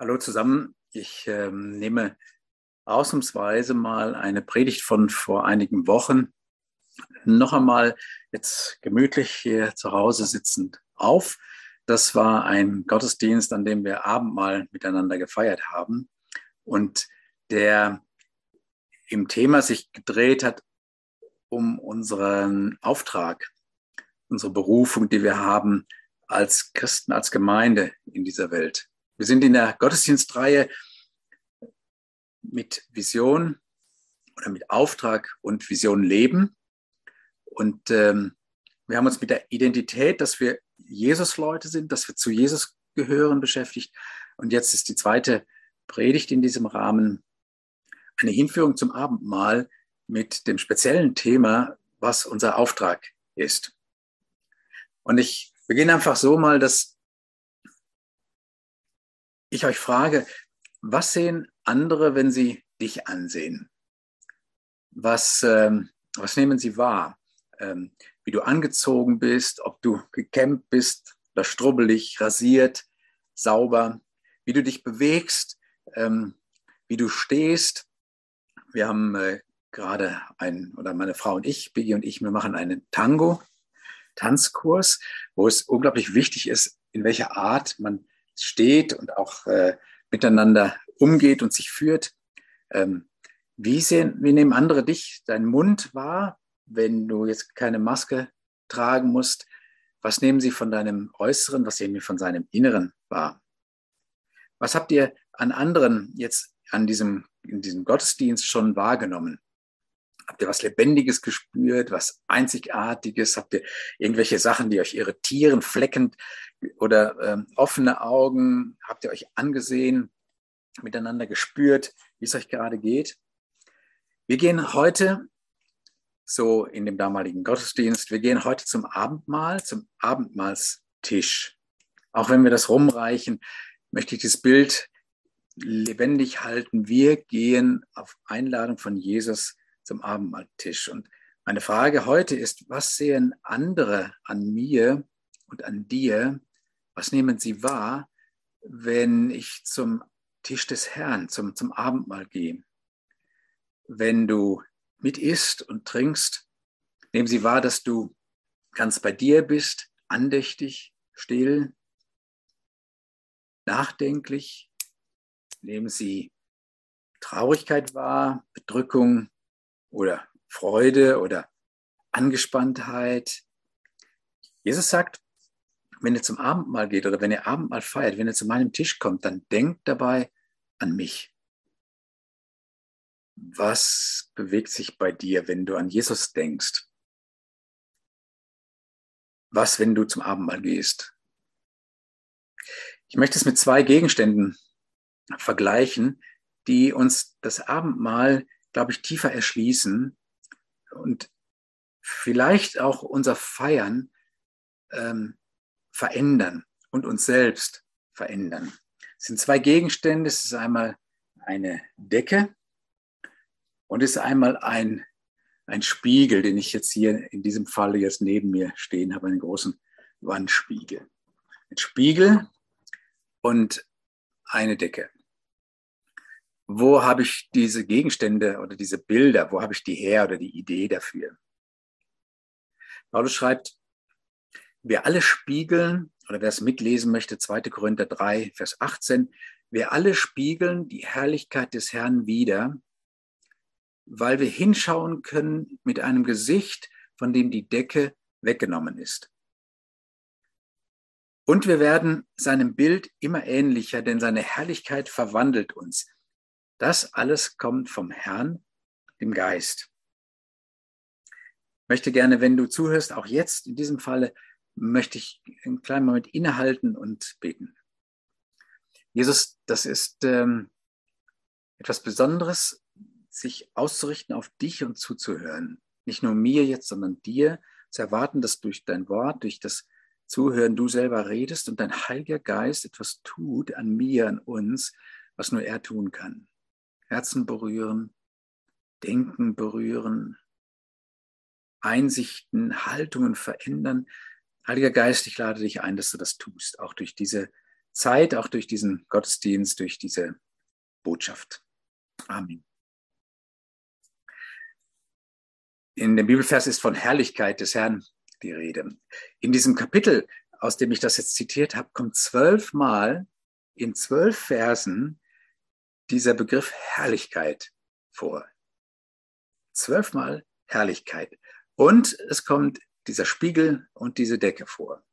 Hallo zusammen. Ich ähm, nehme ausnahmsweise mal eine Predigt von vor einigen Wochen noch einmal jetzt gemütlich hier zu Hause sitzend auf. Das war ein Gottesdienst, an dem wir Abendmahl miteinander gefeiert haben und der im Thema sich gedreht hat um unseren Auftrag, unsere Berufung, die wir haben als Christen, als Gemeinde in dieser Welt. Wir sind in der Gottesdienstreihe mit Vision oder mit Auftrag und Vision leben. Und ähm, wir haben uns mit der Identität, dass wir Jesus-Leute sind, dass wir zu Jesus gehören, beschäftigt. Und jetzt ist die zweite Predigt in diesem Rahmen eine Hinführung zum Abendmahl mit dem speziellen Thema, was unser Auftrag ist. Und ich beginne einfach so mal, dass ich euch frage, was sehen andere, wenn sie dich ansehen? Was, ähm, was nehmen sie wahr? Ähm, wie du angezogen bist, ob du gekämmt bist oder strubbelig, rasiert, sauber, wie du dich bewegst, ähm, wie du stehst. Wir haben äh, gerade ein, oder meine Frau und ich, Biggie und ich, wir machen einen Tango, Tanzkurs, wo es unglaublich wichtig ist, in welcher Art man steht und auch äh, miteinander umgeht und sich führt. Ähm, wie, sehen, wie nehmen andere dich, deinen Mund wahr, wenn du jetzt keine Maske tragen musst? Was nehmen sie von deinem Äußeren, was nehmen sie von seinem Inneren wahr? Was habt ihr an anderen jetzt an diesem, in diesem Gottesdienst schon wahrgenommen? Habt ihr was Lebendiges gespürt, was Einzigartiges? Habt ihr irgendwelche Sachen, die euch irritieren, fleckend oder ähm, offene Augen? Habt ihr euch angesehen, miteinander gespürt, wie es euch gerade geht? Wir gehen heute, so in dem damaligen Gottesdienst, wir gehen heute zum Abendmahl, zum Abendmahlstisch. Auch wenn wir das rumreichen, möchte ich das Bild lebendig halten. Wir gehen auf Einladung von Jesus zum Abendmahltisch. Und meine Frage heute ist, was sehen andere an mir und an dir? Was nehmen sie wahr, wenn ich zum Tisch des Herrn, zum, zum Abendmahl gehe? Wenn du mit isst und trinkst, nehmen sie wahr, dass du ganz bei dir bist, andächtig, still, nachdenklich. Nehmen sie Traurigkeit wahr, Bedrückung, oder Freude oder Angespanntheit. Jesus sagt, wenn ihr zum Abendmahl geht oder wenn ihr Abendmahl feiert, wenn ihr zu meinem Tisch kommt, dann denkt dabei an mich. Was bewegt sich bei dir, wenn du an Jesus denkst? Was, wenn du zum Abendmahl gehst? Ich möchte es mit zwei Gegenständen vergleichen, die uns das Abendmahl glaube ich, tiefer erschließen und vielleicht auch unser Feiern ähm, verändern und uns selbst verändern. Es sind zwei Gegenstände. Es ist einmal eine Decke und es ist einmal ein, ein Spiegel, den ich jetzt hier in diesem Falle jetzt neben mir stehen habe, einen großen Wandspiegel. Ein Spiegel und eine Decke wo habe ich diese Gegenstände oder diese Bilder, wo habe ich die her oder die Idee dafür? Paulus schreibt, wir alle spiegeln, oder wer es mitlesen möchte, 2. Korinther 3, Vers 18, wir alle spiegeln die Herrlichkeit des Herrn wider, weil wir hinschauen können mit einem Gesicht, von dem die Decke weggenommen ist. Und wir werden seinem Bild immer ähnlicher, denn seine Herrlichkeit verwandelt uns. Das alles kommt vom Herrn, dem Geist. Ich möchte gerne, wenn du zuhörst, auch jetzt in diesem Falle, möchte ich einen kleinen Moment innehalten und beten. Jesus, das ist ähm, etwas Besonderes, sich auszurichten auf dich und zuzuhören. Nicht nur mir jetzt, sondern dir, zu erwarten, dass durch dein Wort, durch das Zuhören du selber redest und dein Heiliger Geist etwas tut an mir, an uns, was nur er tun kann. Herzen berühren, Denken berühren, Einsichten, Haltungen verändern. Heiliger Geist, ich lade dich ein, dass du das tust, auch durch diese Zeit, auch durch diesen Gottesdienst, durch diese Botschaft. Amen. In dem Bibelvers ist von Herrlichkeit des Herrn die Rede. In diesem Kapitel, aus dem ich das jetzt zitiert habe, kommt zwölfmal in zwölf Versen dieser Begriff Herrlichkeit vor. Zwölfmal Herrlichkeit. Und es kommt dieser Spiegel und diese Decke vor.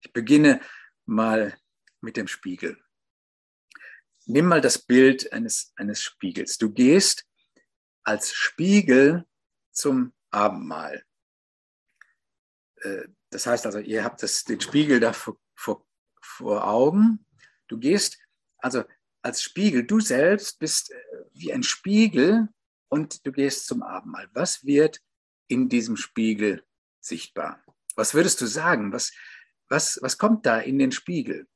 Ich beginne mal mit dem Spiegel. Nimm mal das Bild eines, eines Spiegels. Du gehst als Spiegel zum Abendmahl. Äh, das heißt also, ihr habt das, den Spiegel da vor, vor, vor Augen. Du gehst also als Spiegel, du selbst bist äh, wie ein Spiegel und du gehst zum Abendmahl. Was wird in diesem Spiegel sichtbar? Was würdest du sagen? Was, was, was kommt da in den Spiegel?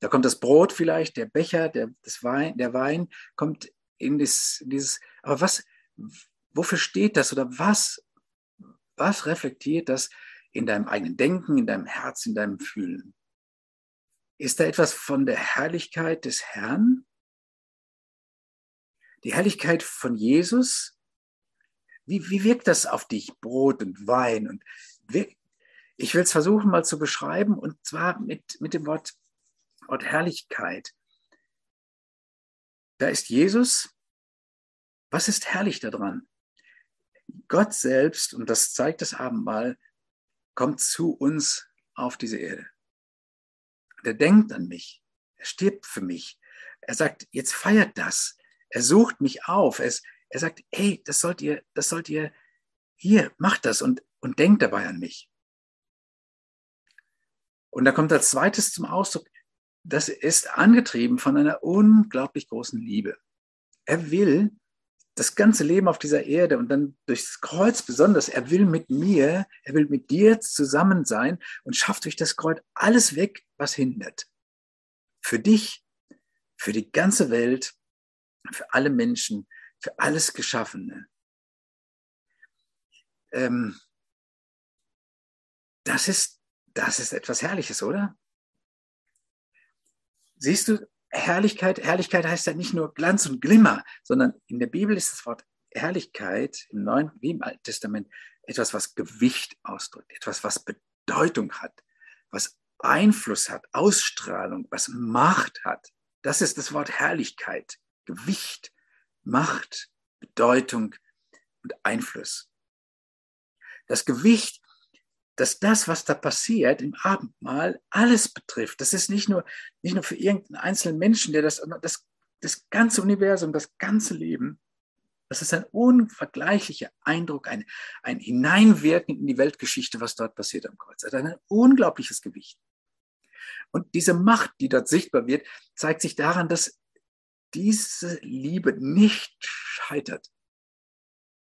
Da kommt das Brot vielleicht, der Becher, der, das Wein, der Wein kommt in das, dieses, aber was, wofür steht das oder was, was reflektiert das in deinem eigenen Denken, in deinem Herz, in deinem Fühlen? Ist da etwas von der Herrlichkeit des Herrn? Die Herrlichkeit von Jesus? Wie, wie wirkt das auf dich, Brot und Wein? Und ich will es versuchen mal zu beschreiben und zwar mit, mit dem Wort, Wort Herrlichkeit. Da ist Jesus. Was ist herrlich daran? Gott selbst, und das zeigt das Abendmahl, kommt zu uns auf diese Erde. Er denkt an mich. Er stirbt für mich. Er sagt, jetzt feiert das. Er sucht mich auf. Er, er sagt, hey, das sollt ihr, das sollt ihr, hier, macht das und, und denkt dabei an mich. Und da kommt als zweites zum Ausdruck, das ist angetrieben von einer unglaublich großen Liebe. Er will, das ganze Leben auf dieser Erde und dann durchs Kreuz besonders, er will mit mir, er will mit dir zusammen sein und schafft durch das Kreuz alles weg, was hindert. Für dich, für die ganze Welt, für alle Menschen, für alles Geschaffene. Ähm, das ist, das ist etwas Herrliches, oder? Siehst du, Herrlichkeit, Herrlichkeit heißt ja nicht nur Glanz und Glimmer, sondern in der Bibel ist das Wort Herrlichkeit im Neuen wie im Alten Testament etwas, was Gewicht ausdrückt, etwas, was Bedeutung hat, was Einfluss hat, Ausstrahlung, was Macht hat. Das ist das Wort Herrlichkeit, Gewicht, Macht, Bedeutung und Einfluss. Das Gewicht dass das, was da passiert im Abendmahl, alles betrifft. Das ist nicht nur, nicht nur für irgendeinen einzelnen Menschen, der das, das, das ganze Universum, das ganze Leben. Das ist ein unvergleichlicher Eindruck, ein, ein Hineinwirken in die Weltgeschichte, was dort passiert am Kreuz. Das hat ein unglaubliches Gewicht. Und diese Macht, die dort sichtbar wird, zeigt sich daran, dass diese Liebe nicht scheitert.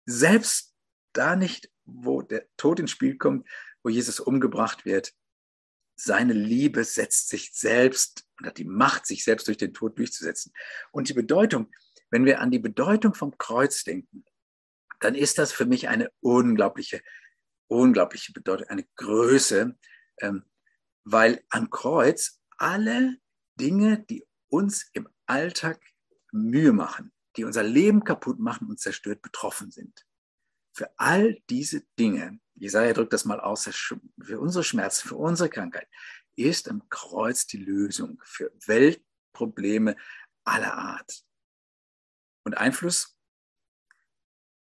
Selbst da nicht, wo der Tod ins Spiel kommt, wo Jesus umgebracht wird, seine Liebe setzt sich selbst und hat die Macht, sich selbst durch den Tod durchzusetzen. Und die Bedeutung, wenn wir an die Bedeutung vom Kreuz denken, dann ist das für mich eine unglaubliche, unglaubliche Bedeutung, eine Größe, ähm, weil am Kreuz alle Dinge, die uns im Alltag Mühe machen, die unser Leben kaputt machen und zerstört, betroffen sind. Für all diese Dinge Jesaja drückt das mal aus, für unsere Schmerzen, für unsere Krankheit ist am Kreuz die Lösung für Weltprobleme aller Art. Und Einfluss,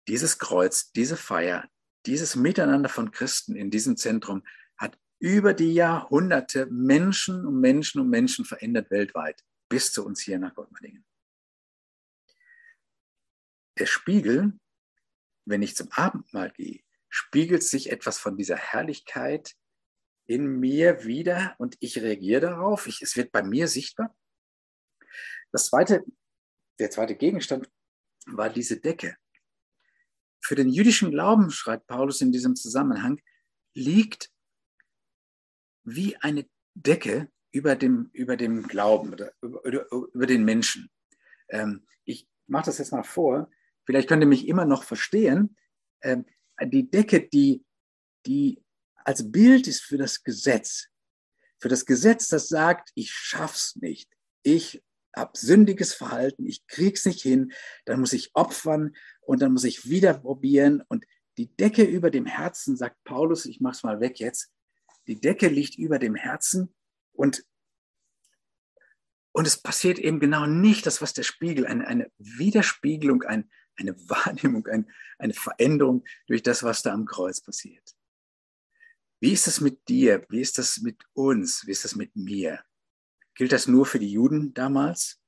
dieses Kreuz, diese Feier, dieses Miteinander von Christen in diesem Zentrum hat über die Jahrhunderte Menschen und Menschen und Menschen verändert weltweit, bis zu uns hier nach Gottmerdingen. Der Spiegel, wenn ich zum Abendmahl gehe, spiegelt sich etwas von dieser Herrlichkeit in mir wieder und ich reagiere darauf. Ich, es wird bei mir sichtbar. Das zweite, der zweite Gegenstand war diese Decke. Für den jüdischen Glauben, schreibt Paulus in diesem Zusammenhang, liegt wie eine Decke über dem, über dem Glauben oder über, über den Menschen. Ähm, ich mache das jetzt mal vor. Vielleicht könnt ihr mich immer noch verstehen. Ähm, die Decke, die, die als Bild ist für das Gesetz, für das Gesetz, das sagt, ich schaff's nicht. Ich habe sündiges Verhalten, ich krieg's nicht hin, dann muss ich opfern und dann muss ich wieder probieren und die Decke über dem Herzen, sagt Paulus, ich mach's mal weg jetzt, die Decke liegt über dem Herzen und und es passiert eben genau nicht das, was der Spiegel, eine, eine Widerspiegelung, ein, eine Wahrnehmung, ein, eine Veränderung durch das, was da am Kreuz passiert. Wie ist das mit dir? Wie ist das mit uns? Wie ist das mit mir? Gilt das nur für die Juden damals?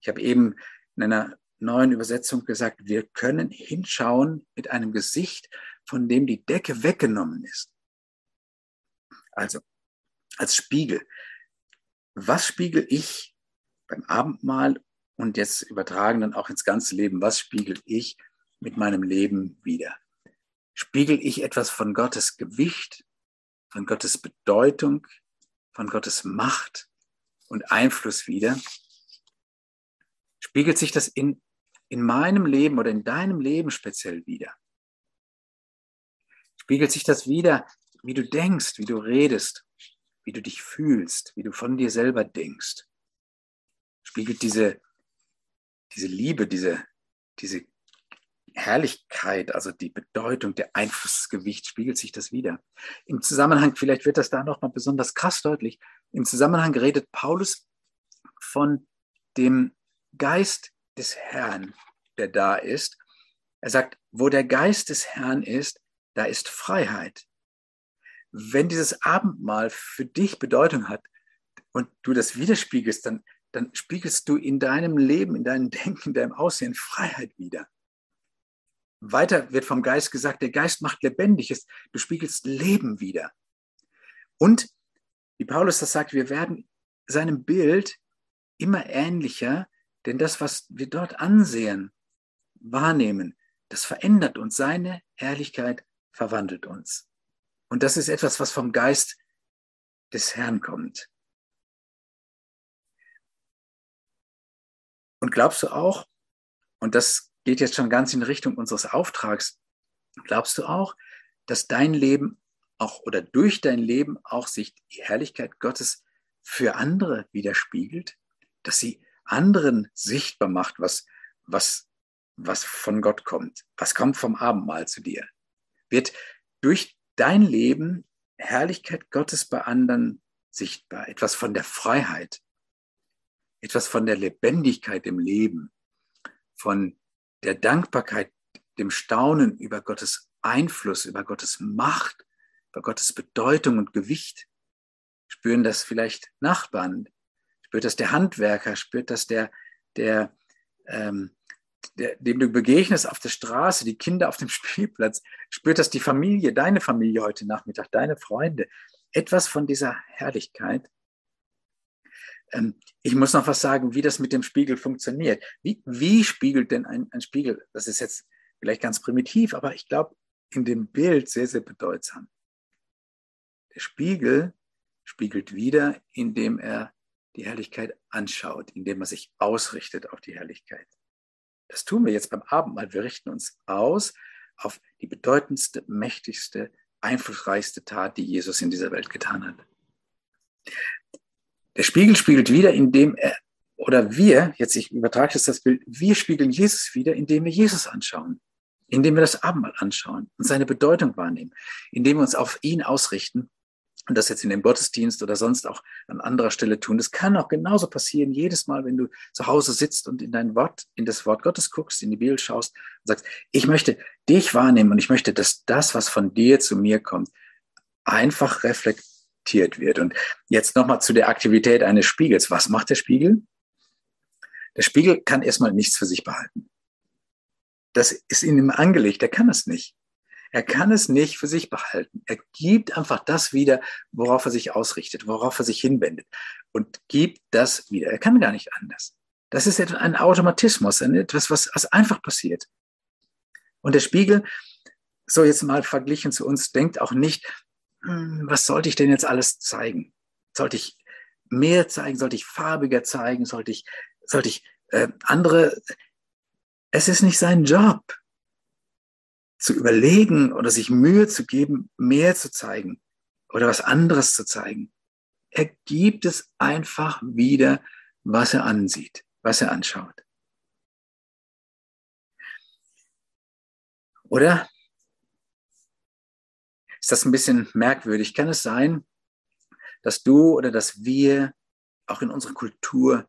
Ich habe eben in einer neuen Übersetzung gesagt, wir können hinschauen mit einem Gesicht, von dem die Decke weggenommen ist. Also als Spiegel. Was spiegel ich beim Abendmahl und jetzt übertragen dann auch ins ganze Leben? Was spiegel ich mit meinem Leben wieder? Spiegel ich etwas von Gottes Gewicht, von Gottes Bedeutung, von Gottes Macht, und Einfluss wieder, spiegelt sich das in, in meinem Leben oder in deinem Leben speziell wieder. Spiegelt sich das wieder, wie du denkst, wie du redest, wie du dich fühlst, wie du von dir selber denkst. Spiegelt diese, diese Liebe, diese, diese Herrlichkeit, also die Bedeutung, der Einflussgewicht, spiegelt sich das wieder. Im Zusammenhang, vielleicht wird das da nochmal besonders krass deutlich, im Zusammenhang redet Paulus von dem Geist des Herrn, der da ist. Er sagt, wo der Geist des Herrn ist, da ist Freiheit. Wenn dieses Abendmahl für dich Bedeutung hat und du das widerspiegelst, dann, dann spiegelst du in deinem Leben, in deinem Denken, in deinem Aussehen Freiheit wieder. Weiter wird vom Geist gesagt, der Geist macht Lebendiges. Du spiegelst Leben wieder. Und, wie Paulus das sagt, wir werden seinem Bild immer ähnlicher, denn das, was wir dort ansehen, wahrnehmen, das verändert uns. Seine Herrlichkeit verwandelt uns. Und das ist etwas, was vom Geist des Herrn kommt. Und glaubst du auch, und das geht jetzt schon ganz in Richtung unseres Auftrags. Glaubst du auch, dass dein Leben auch oder durch dein Leben auch sich die Herrlichkeit Gottes für andere widerspiegelt, dass sie anderen sichtbar macht, was, was, was von Gott kommt, was kommt vom Abendmahl zu dir? Wird durch dein Leben Herrlichkeit Gottes bei anderen sichtbar, etwas von der Freiheit, etwas von der Lebendigkeit im Leben, von der Dankbarkeit, dem Staunen über Gottes Einfluss, über Gottes Macht, über Gottes Bedeutung und Gewicht. Spüren das vielleicht Nachbarn, spürt das der Handwerker, spürt das der, der, ähm, der, dem du begegnest auf der Straße, die Kinder auf dem Spielplatz, spürt das die Familie, deine Familie heute Nachmittag, deine Freunde. Etwas von dieser Herrlichkeit, ähm, ich muss noch was sagen, wie das mit dem Spiegel funktioniert. Wie, wie spiegelt denn ein, ein Spiegel? Das ist jetzt vielleicht ganz primitiv, aber ich glaube, in dem Bild sehr, sehr bedeutsam. Der Spiegel spiegelt wieder, indem er die Herrlichkeit anschaut, indem er sich ausrichtet auf die Herrlichkeit. Das tun wir jetzt beim Abendmahl. Wir richten uns aus auf die bedeutendste, mächtigste, einflussreichste Tat, die Jesus in dieser Welt getan hat. Der Spiegel spiegelt wieder, indem er, oder wir, jetzt ich übertrage jetzt das Bild, wir spiegeln Jesus wieder, indem wir Jesus anschauen, indem wir das Abendmahl anschauen und seine Bedeutung wahrnehmen, indem wir uns auf ihn ausrichten und das jetzt in dem Gottesdienst oder sonst auch an anderer Stelle tun. Das kann auch genauso passieren, jedes Mal, wenn du zu Hause sitzt und in dein Wort, in das Wort Gottes guckst, in die Bibel schaust und sagst, ich möchte dich wahrnehmen und ich möchte, dass das, was von dir zu mir kommt, einfach reflektiert wird. Und jetzt nochmal zu der Aktivität eines Spiegels. Was macht der Spiegel? Der Spiegel kann erstmal nichts für sich behalten. Das ist in ihm angelegt. Er kann es nicht. Er kann es nicht für sich behalten. Er gibt einfach das wieder, worauf er sich ausrichtet, worauf er sich hinwendet und gibt das wieder. Er kann gar nicht anders. Das ist ein Automatismus, etwas, was, was einfach passiert. Und der Spiegel, so jetzt mal verglichen zu uns, denkt auch nicht, hm, was sollte ich denn jetzt alles zeigen? Sollte ich mehr zeigen? Sollte ich farbiger zeigen? Sollte ich, sollte ich äh, andere? Es ist nicht sein Job, zu überlegen oder sich Mühe zu geben, mehr zu zeigen oder was anderes zu zeigen. er gibt es einfach wieder, was er ansieht, was er anschaut. Oder? Ist das ein bisschen merkwürdig? Kann es sein, dass du oder dass wir auch in unserer Kultur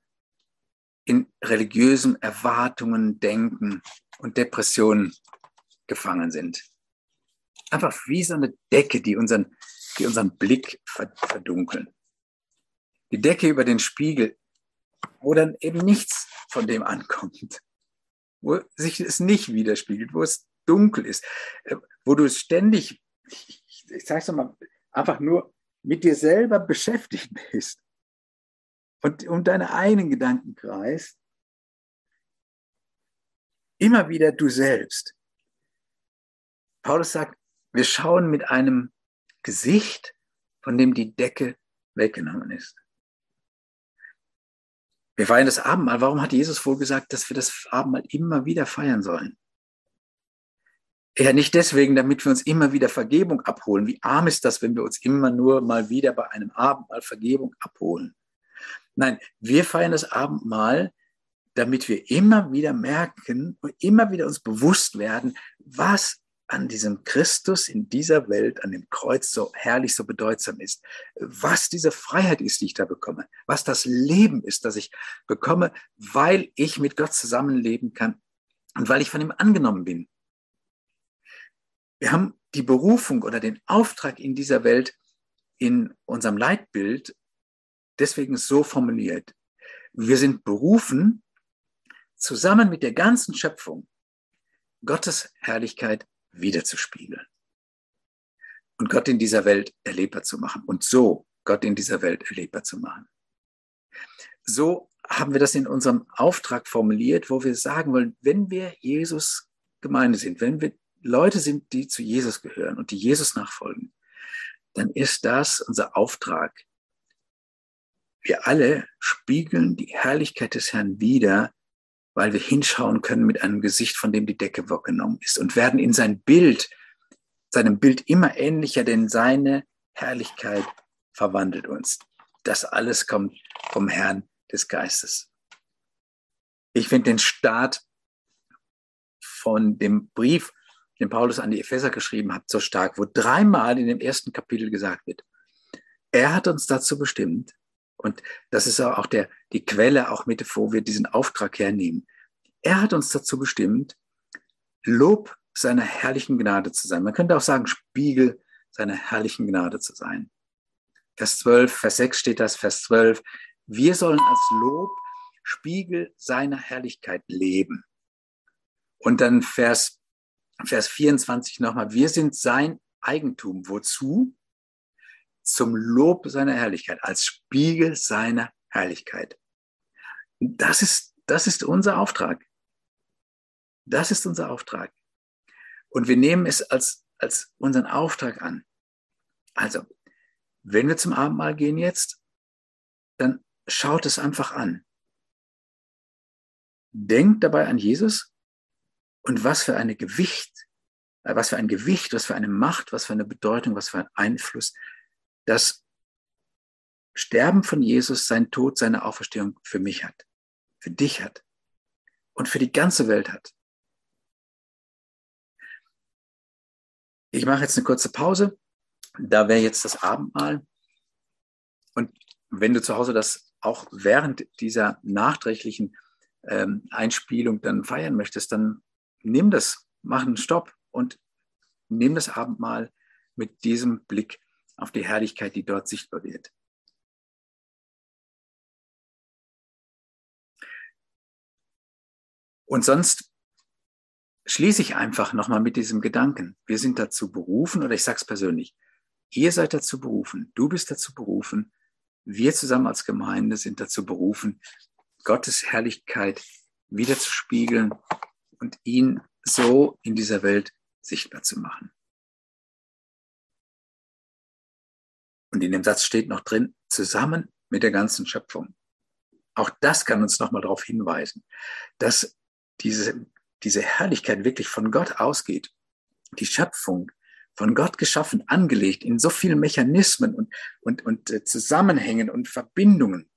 in religiösen Erwartungen, Denken und Depressionen gefangen sind? Einfach wie so eine Decke, die unseren, die unseren Blick verdunkeln. Die Decke über den Spiegel, wo dann eben nichts von dem ankommt, wo sich es nicht widerspiegelt, wo es dunkel ist, äh, wo du ständig, ich, ich sag's mal, einfach nur mit dir selber beschäftigt bist und um deine eigenen Gedanken kreist, immer wieder du selbst. Paulus sagt, wir schauen mit einem Gesicht, von dem die Decke weggenommen ist. Wir feiern das Abendmahl. Warum hat Jesus wohl gesagt, dass wir das Abendmahl immer wieder feiern sollen? Ja, nicht deswegen, damit wir uns immer wieder Vergebung abholen. Wie arm ist das, wenn wir uns immer nur mal wieder bei einem Abendmahl Vergebung abholen? Nein, wir feiern das Abendmahl, damit wir immer wieder merken und immer wieder uns bewusst werden, was an diesem Christus in dieser Welt, an dem Kreuz so herrlich, so bedeutsam ist, was diese Freiheit ist, die ich da bekomme, was das Leben ist, das ich bekomme, weil ich mit Gott zusammenleben kann und weil ich von ihm angenommen bin. Wir haben die Berufung oder den Auftrag in dieser Welt in unserem Leitbild deswegen so formuliert. Wir sind berufen, zusammen mit der ganzen Schöpfung Gottes Herrlichkeit wiederzuspiegeln und Gott in dieser Welt erlebbar zu machen und so Gott in dieser Welt erlebbar zu machen. So haben wir das in unserem Auftrag formuliert, wo wir sagen wollen, wenn wir Jesus Gemeinde sind, wenn wir Leute sind, die zu Jesus gehören und die Jesus nachfolgen, dann ist das unser Auftrag. Wir alle spiegeln die Herrlichkeit des Herrn wider, weil wir hinschauen können mit einem Gesicht, von dem die Decke weggenommen ist und werden in sein Bild, seinem Bild immer ähnlicher, denn seine Herrlichkeit verwandelt uns. Das alles kommt vom Herrn des Geistes. Ich finde den Start von dem Brief den Paulus an die Epheser geschrieben hat, so stark, wo dreimal in dem ersten Kapitel gesagt wird, er hat uns dazu bestimmt, und das ist auch der, die Quelle, auch mit, wo wir diesen Auftrag hernehmen. Er hat uns dazu bestimmt, Lob seiner herrlichen Gnade zu sein. Man könnte auch sagen, Spiegel seiner herrlichen Gnade zu sein. Vers 12, Vers 6 steht das, Vers 12. Wir sollen als Lob Spiegel seiner Herrlichkeit leben. Und dann Vers Vers 24 nochmal, wir sind sein Eigentum. Wozu? Zum Lob seiner Herrlichkeit, als Spiegel seiner Herrlichkeit. Das ist, das ist unser Auftrag. Das ist unser Auftrag. Und wir nehmen es als, als unseren Auftrag an. Also, wenn wir zum Abendmahl gehen jetzt, dann schaut es einfach an. Denkt dabei an Jesus und was für eine Gewicht, äh, was für ein Gewicht, was für eine Macht, was für eine Bedeutung, was für ein Einfluss das Sterben von Jesus, sein Tod, seine Auferstehung für mich hat, für dich hat und für die ganze Welt hat. Ich mache jetzt eine kurze Pause. Da wäre jetzt das Abendmahl. Und wenn du zu Hause das auch während dieser nachträglichen ähm, Einspielung dann feiern möchtest, dann nimm das, mach einen Stopp und nimm das Abendmahl mit diesem Blick auf die Herrlichkeit, die dort sichtbar wird. Und sonst schließe ich einfach nochmal mit diesem Gedanken. Wir sind dazu berufen, oder ich sage es persönlich, ihr seid dazu berufen, du bist dazu berufen, wir zusammen als Gemeinde sind dazu berufen, Gottes Herrlichkeit wiederzuspiegeln und ihn so in dieser Welt sichtbar zu machen. Und in dem Satz steht noch drin, zusammen mit der ganzen Schöpfung. Auch das kann uns nochmal darauf hinweisen, dass diese, diese Herrlichkeit wirklich von Gott ausgeht. Die Schöpfung von Gott geschaffen, angelegt in so vielen Mechanismen und, und, und äh, Zusammenhängen und Verbindungen.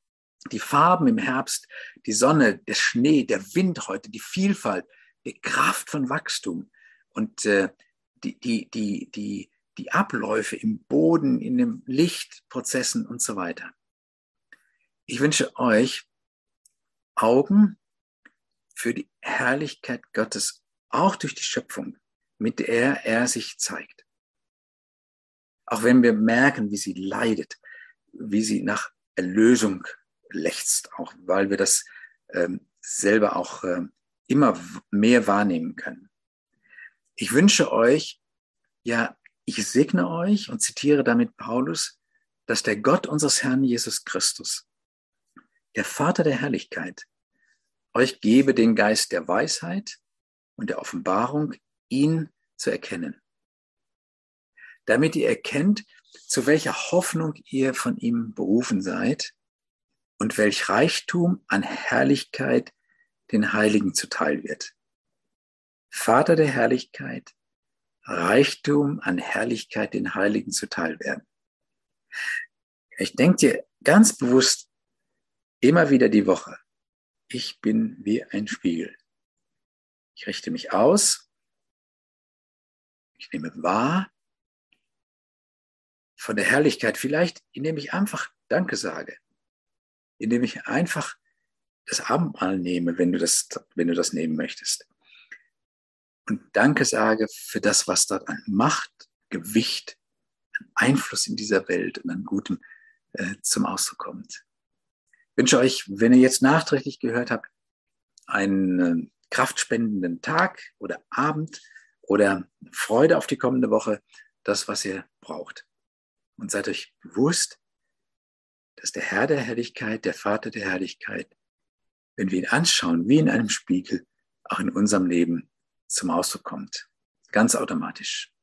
Die Farben im Herbst, die Sonne, der Schnee, der Wind heute, die Vielfalt, die Kraft von Wachstum und äh, die, die, die, die, die Abläufe im Boden, in den Lichtprozessen und so weiter. Ich wünsche euch Augen für die Herrlichkeit Gottes, auch durch die Schöpfung, mit der er sich zeigt. Auch wenn wir merken, wie sie leidet, wie sie nach Erlösung lechzt, auch weil wir das ähm, selber auch äh, immer mehr wahrnehmen können. Ich wünsche euch, ja, ich segne euch und zitiere damit Paulus, dass der Gott unseres Herrn Jesus Christus, der Vater der Herrlichkeit, euch gebe den Geist der Weisheit und der Offenbarung, ihn zu erkennen. Damit ihr erkennt, zu welcher Hoffnung ihr von ihm berufen seid und welch Reichtum an Herrlichkeit den Heiligen zuteil wird. Vater der Herrlichkeit, Reichtum an Herrlichkeit den Heiligen zuteil werden. Ich denke dir ganz bewusst immer wieder die Woche, ich bin wie ein Spiegel. Ich richte mich aus, ich nehme wahr von der Herrlichkeit, vielleicht indem ich einfach Danke sage, indem ich einfach das Abendmahl nehme, wenn du das, wenn du das nehmen möchtest. Und Danke sage für das, was dort an Macht, Gewicht, an Einfluss in dieser Welt und an Gutem äh, zum Ausdruck kommt. Ich wünsche euch, wenn ihr jetzt nachträglich gehört habt, einen äh, kraftspendenden Tag oder Abend oder Freude auf die kommende Woche, das, was ihr braucht. Und seid euch bewusst, dass der Herr der Herrlichkeit, der Vater der Herrlichkeit, wenn wir ihn anschauen, wie in einem Spiegel, auch in unserem Leben zum Ausdruck kommt. Ganz automatisch.